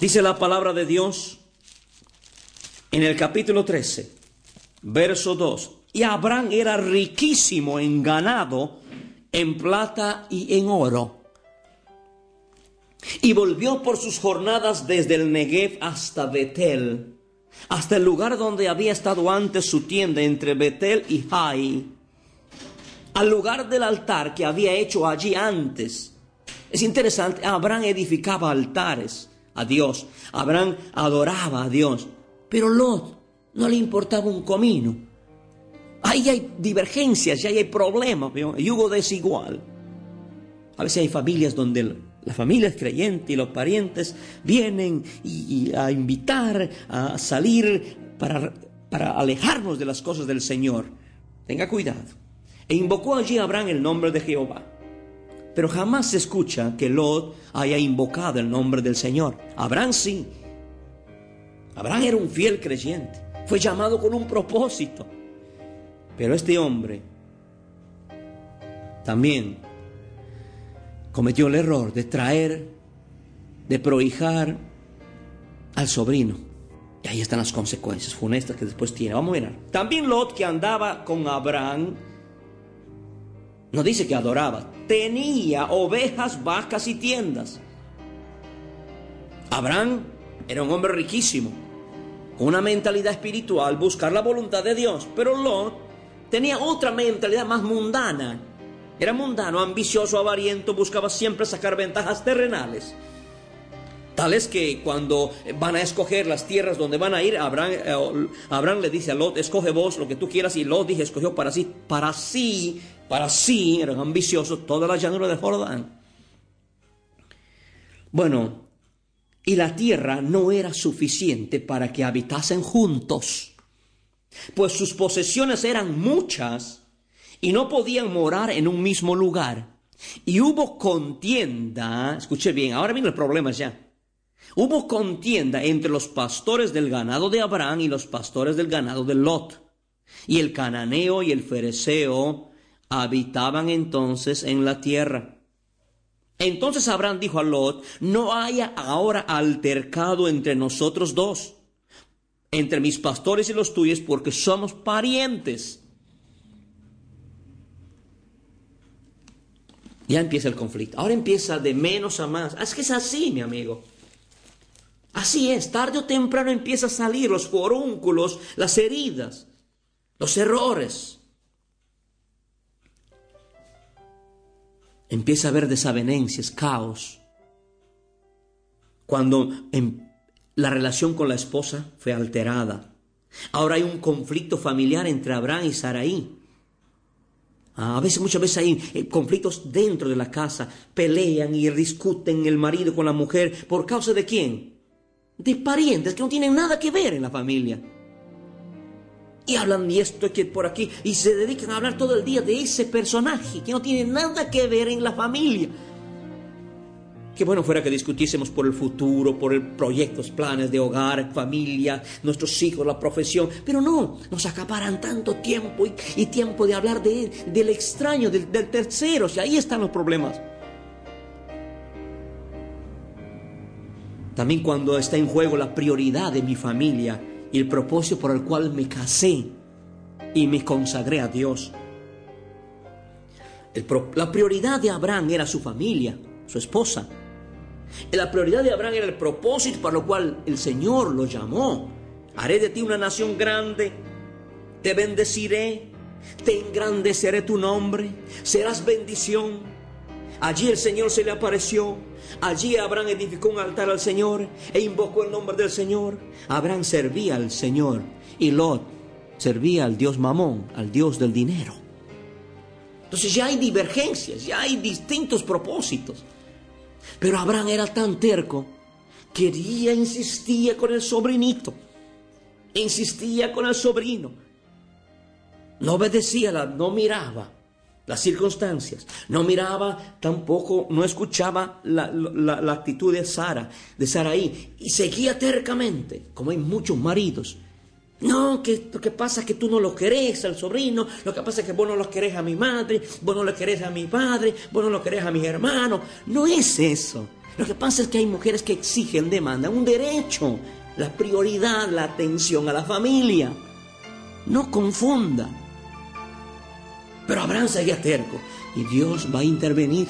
Dice la palabra de Dios en el capítulo 13, verso 2. Y Abraham era riquísimo en ganado, en plata y en oro. Y volvió por sus jornadas desde el Negev hasta Betel, hasta el lugar donde había estado antes su tienda entre Betel y Jai, al lugar del altar que había hecho allí antes. Es interesante, Abraham edificaba altares Dios, Abraham adoraba a Dios, pero Lot no le importaba un comino. Ahí hay divergencias, ahí hay problemas, yugo desigual. A veces hay familias donde la familia es creyente y los parientes vienen y, y a invitar a salir para, para alejarnos de las cosas del Señor. Tenga cuidado. E invocó allí a Abraham el nombre de Jehová. Pero jamás se escucha que Lot haya invocado el nombre del Señor. Abraham sí. Abraham era un fiel creyente. Fue llamado con un propósito. Pero este hombre también cometió el error de traer, de prohijar al sobrino. Y ahí están las consecuencias funestas que después tiene. Vamos a mirar. También Lot que andaba con Abraham, no dice que adoraba, tenía ovejas, vacas y tiendas. Abraham era un hombre riquísimo, con una mentalidad espiritual, buscar la voluntad de Dios. Pero Lot tenía otra mentalidad más mundana. Era mundano, ambicioso, avariento, buscaba siempre sacar ventajas terrenales. Tal es que cuando van a escoger las tierras donde van a ir, Abraham, eh, Abraham le dice a Lot, escoge vos lo que tú quieras, y Lot dije, escogió para sí, para sí, para sí, eran ambiciosos, toda la llanura de Jordán. Bueno, y la tierra no era suficiente para que habitasen juntos, pues sus posesiones eran muchas y no podían morar en un mismo lugar. Y hubo contienda, escuche bien, ahora viene el problema ya. Hubo contienda entre los pastores del ganado de Abraham y los pastores del ganado de Lot. Y el cananeo y el fereceo habitaban entonces en la tierra. Entonces Abraham dijo a Lot, no haya ahora altercado entre nosotros dos, entre mis pastores y los tuyos, porque somos parientes. Ya empieza el conflicto. Ahora empieza de menos a más. Es que es así, mi amigo. Así es, tarde o temprano empieza a salir los forúnculos, las heridas, los errores. Empieza a haber desavenencias, caos. Cuando la relación con la esposa fue alterada. Ahora hay un conflicto familiar entre Abraham y Saraí. A veces, muchas veces hay conflictos dentro de la casa. Pelean y discuten el marido con la mujer. ¿Por causa de quién? De parientes que no tienen nada que ver en la familia. Y hablan de esto que por aquí. Y se dedican a hablar todo el día de ese personaje que no tiene nada que ver en la familia. Qué bueno fuera que discutiésemos por el futuro, por el proyectos, planes de hogar, familia, nuestros hijos, la profesión. Pero no, nos acaparan tanto tiempo y, y tiempo de hablar de, del extraño, del, del tercero. Y ahí están los problemas. También cuando está en juego la prioridad de mi familia y el propósito por el cual me casé y me consagré a Dios. La prioridad de Abraham era su familia, su esposa. La prioridad de Abraham era el propósito para lo cual el Señor lo llamó. Haré de ti una nación grande, te bendeciré, te engrandeceré tu nombre, serás bendición. Allí el Señor se le apareció. Allí Abraham edificó un altar al Señor e invocó el nombre del Señor. Abraham servía al Señor y Lot servía al Dios Mamón, al Dios del dinero. Entonces ya hay divergencias, ya hay distintos propósitos. Pero Abraham era tan terco, quería, insistía con el sobrinito, insistía con el sobrino. No obedecía, no miraba las circunstancias, no miraba tampoco, no escuchaba la, actitud de Sara, de Saraí, y seguía tercamente, como hay muchos maridos. No, que lo que pasa es que tú no lo querés al sobrino, lo que pasa es que vos no lo querés a mi madre, vos no lo querés a mi padre, vos no lo querés a mis hermanos. No es eso. Lo que pasa es que hay mujeres que exigen, demandan un derecho, la prioridad, la atención a la familia. No confunda. Pero Abraham seguía terco y Dios va a intervenir.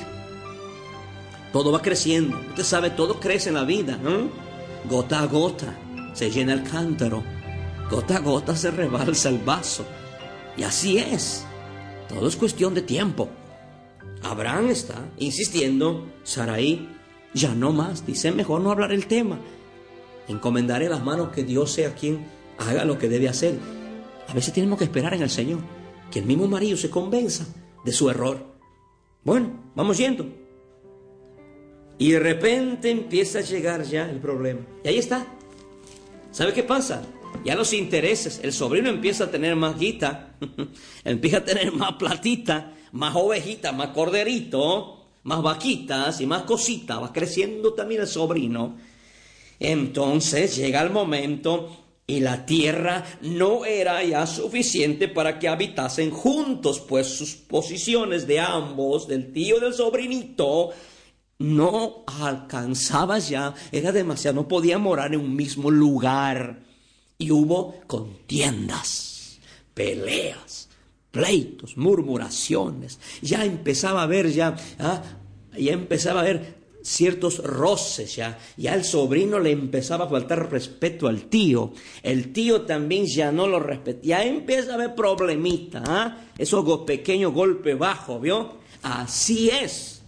Todo va creciendo. Usted sabe, todo crece en la vida. Gota a gota se llena el cántaro. Gota a gota se rebalsa el vaso. Y así es. Todo es cuestión de tiempo. Abraham está insistiendo. Saraí ya no más. Dice, mejor no hablar el tema. Encomendaré las manos que Dios sea quien haga lo que debe hacer. A veces tenemos que esperar en el Señor. Que el mismo marido se convenza de su error. Bueno, vamos yendo. Y de repente empieza a llegar ya el problema. Y ahí está. ¿Sabe qué pasa? Ya los intereses, el sobrino empieza a tener más guita, empieza a tener más platita, más ovejita, más corderito, más vaquitas y más cositas, va creciendo también el sobrino. Entonces llega el momento y la tierra no era ya suficiente para que habitasen juntos, pues sus posiciones de ambos, del tío y del sobrinito, no alcanzaba ya, era demasiado, no podían morar en un mismo lugar y hubo contiendas, peleas, pleitos, murmuraciones. Ya empezaba a ver ya, ah, ya empezaba a ver ciertos roces ya. Ya el sobrino le empezaba a faltar respeto al tío. El tío también ya no lo respetaba. Ya empieza a haber problemita, ¿ah? Esos pequeños golpes bajos, ¿vio? Así es.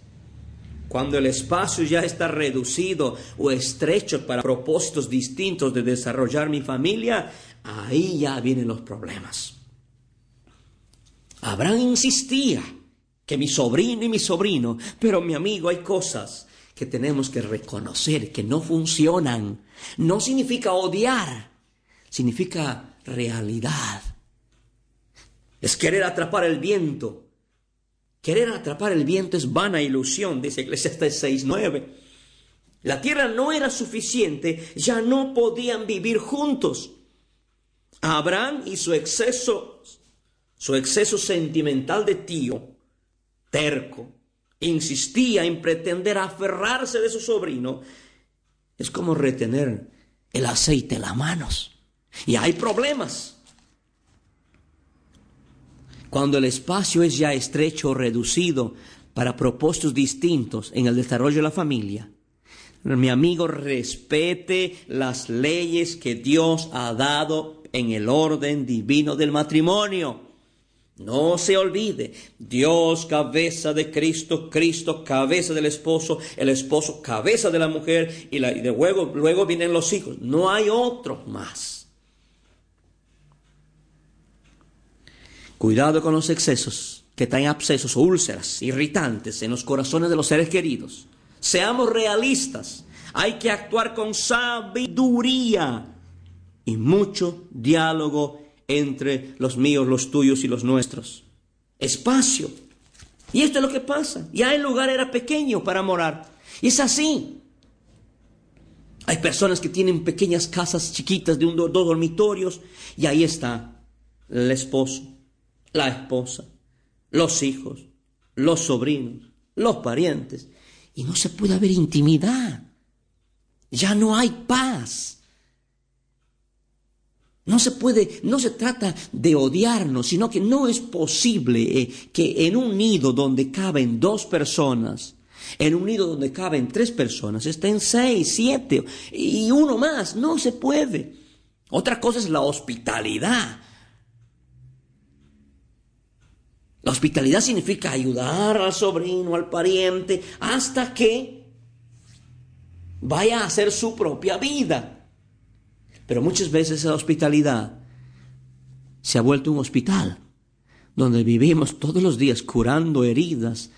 Cuando el espacio ya está reducido o estrecho para propósitos distintos de desarrollar mi familia, ahí ya vienen los problemas. Abraham insistía que mi sobrino y mi sobrino, pero mi amigo, hay cosas que tenemos que reconocer que no funcionan. No significa odiar, significa realidad. Es querer atrapar el viento Querer atrapar el viento es vana ilusión, dice Eclesiastes 6.9. La tierra no era suficiente, ya no podían vivir juntos. Abraham y su exceso, su exceso sentimental de tío, terco, insistía en pretender aferrarse de su sobrino. Es como retener el aceite en las manos. Y hay problemas. Cuando el espacio es ya estrecho o reducido para propósitos distintos en el desarrollo de la familia, mi amigo respete las leyes que Dios ha dado en el orden divino del matrimonio. No se olvide, Dios cabeza de Cristo, Cristo cabeza del esposo, el esposo cabeza de la mujer y, luego, luego vienen los hijos. No hay otro más. Cuidado con los excesos que traen abscesos úlceras irritantes en los corazones de los seres queridos. Seamos realistas. Hay que actuar con sabiduría y mucho diálogo entre los míos, los tuyos y los nuestros. Espacio. Y esto es lo que pasa. Ya el lugar era pequeño para morar. Y es así. Hay personas que tienen pequeñas casas chiquitas de un, dos dormitorios y ahí está el esposo, la esposa, los hijos, los sobrinos, los parientes. Y no se puede haber intimidad. Ya no hay paz. No se puede, no se trata de odiarnos, sino que no es posible eh, que en un nido donde caben dos personas, en un nido donde caben tres personas, estén seis, siete y uno más. No se puede. Otra cosa es la hospitalidad. La hospitalidad significa ayudar al sobrino, al pariente, hasta que vaya a hacer su propia vida. Pero muchas veces la hospitalidad se ha vuelto un hospital donde vivimos todos los días curando heridas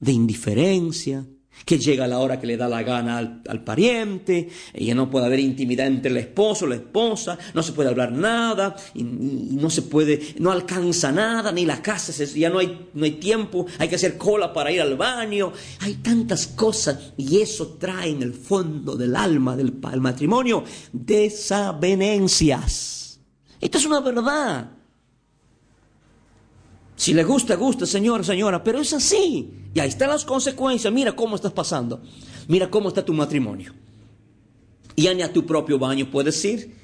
de indiferencia, que llega la hora que le da la gana al, pariente, y no puede haber intimidad entre el esposo, la esposa, no se puede hablar nada, y, no se puede, no alcanza nada, ni la casa, ya no hay, no hay tiempo, hay que hacer cola para ir al baño, hay tantas cosas, y eso trae en el fondo del alma del, del matrimonio desavenencias. Esto es una verdad. Si le gusta, gusta, señor, señora, pero es así. Y ahí están las consecuencias. Mira cómo estás pasando. Mira cómo está tu matrimonio. Y ya ni a tu propio baño puedes ir.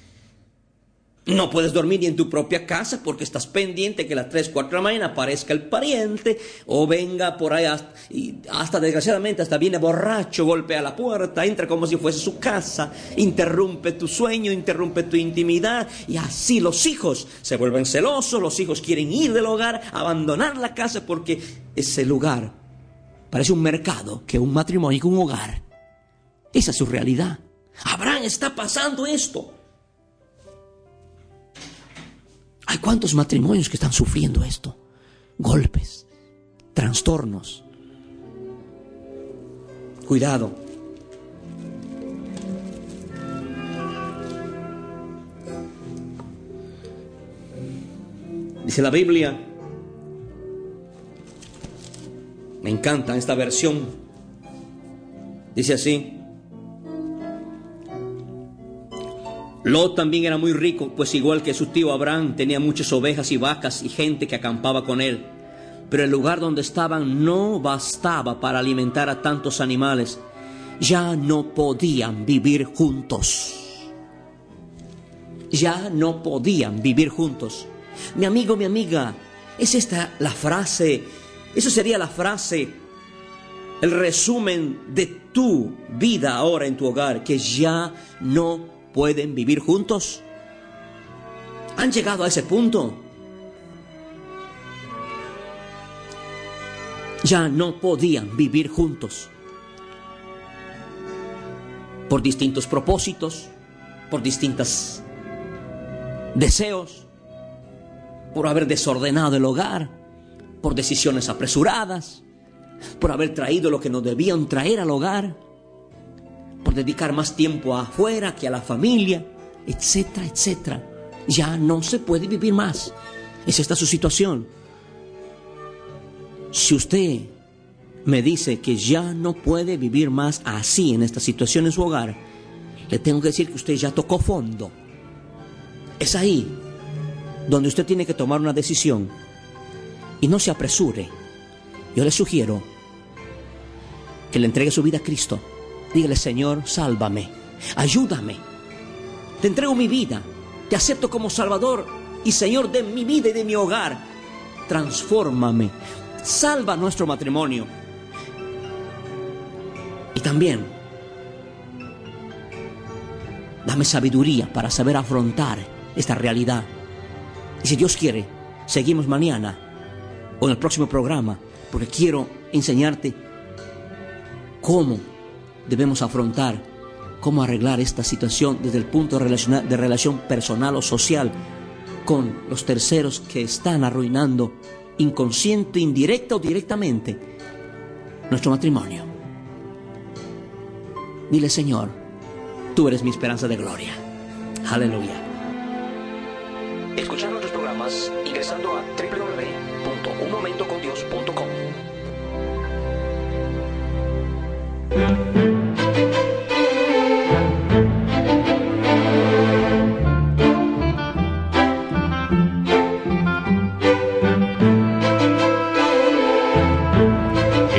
No puedes dormir ni en tu propia casa porque estás pendiente que las 3, 4 de la mañana aparezca el pariente o venga por ahí hasta, y hasta desgraciadamente hasta viene borracho, golpea la puerta, entra como si fuese su casa, interrumpe tu sueño, interrumpe tu intimidad y así los hijos se vuelven celosos, los hijos quieren ir del hogar, abandonar la casa porque ese lugar parece un mercado que un matrimonio, que un hogar. Esa es su realidad. Abraham está pasando esto. Hay cuántos matrimonios que están sufriendo esto. Golpes, trastornos. Cuidado. Dice la Biblia, me encanta esta versión, dice así, Lot también era muy rico, pues igual que su tío Abraham tenía muchas ovejas y vacas y gente que acampaba con él. Pero el lugar donde estaban no bastaba para alimentar a tantos animales. Ya no podían vivir juntos. Ya no podían vivir juntos. Mi amigo, mi amiga, es esta la frase, eso sería la frase, el resumen de tu vida ahora en tu hogar, que ya no pueden vivir juntos? ¿Han llegado a ese punto? Ya no podían vivir juntos por distintos propósitos, por distintos deseos, por haber desordenado el hogar, por decisiones apresuradas, por haber traído lo que no debían traer al hogar dedicar más tiempo afuera que a la familia, etcétera, etcétera. Ya no se puede vivir más. Es esta su situación. Si usted me dice que ya no puede vivir más así en esta situación en su hogar, le tengo que decir que usted ya tocó fondo. Es ahí donde usted tiene que tomar una decisión y no se apresure. Yo le sugiero que le entregue su vida a Cristo Dígale, Señor, sálvame, ayúdame. Te entrego mi vida, te acepto como Salvador y Señor de mi vida y de mi hogar. Transfórmame, salva nuestro matrimonio. Y también, dame sabiduría para saber afrontar esta realidad. Y si Dios quiere, seguimos mañana o en el próximo programa, porque quiero enseñarte cómo debemos afrontar cómo arreglar esta situación desde el punto de, de relación personal o social con los terceros que están arruinando inconsciente, indirecta o directamente nuestro matrimonio. Dile, Señor, tú eres mi esperanza de gloria. Aleluya. Escuchando nuestros programas ingresando a www.unmomentocondios.com.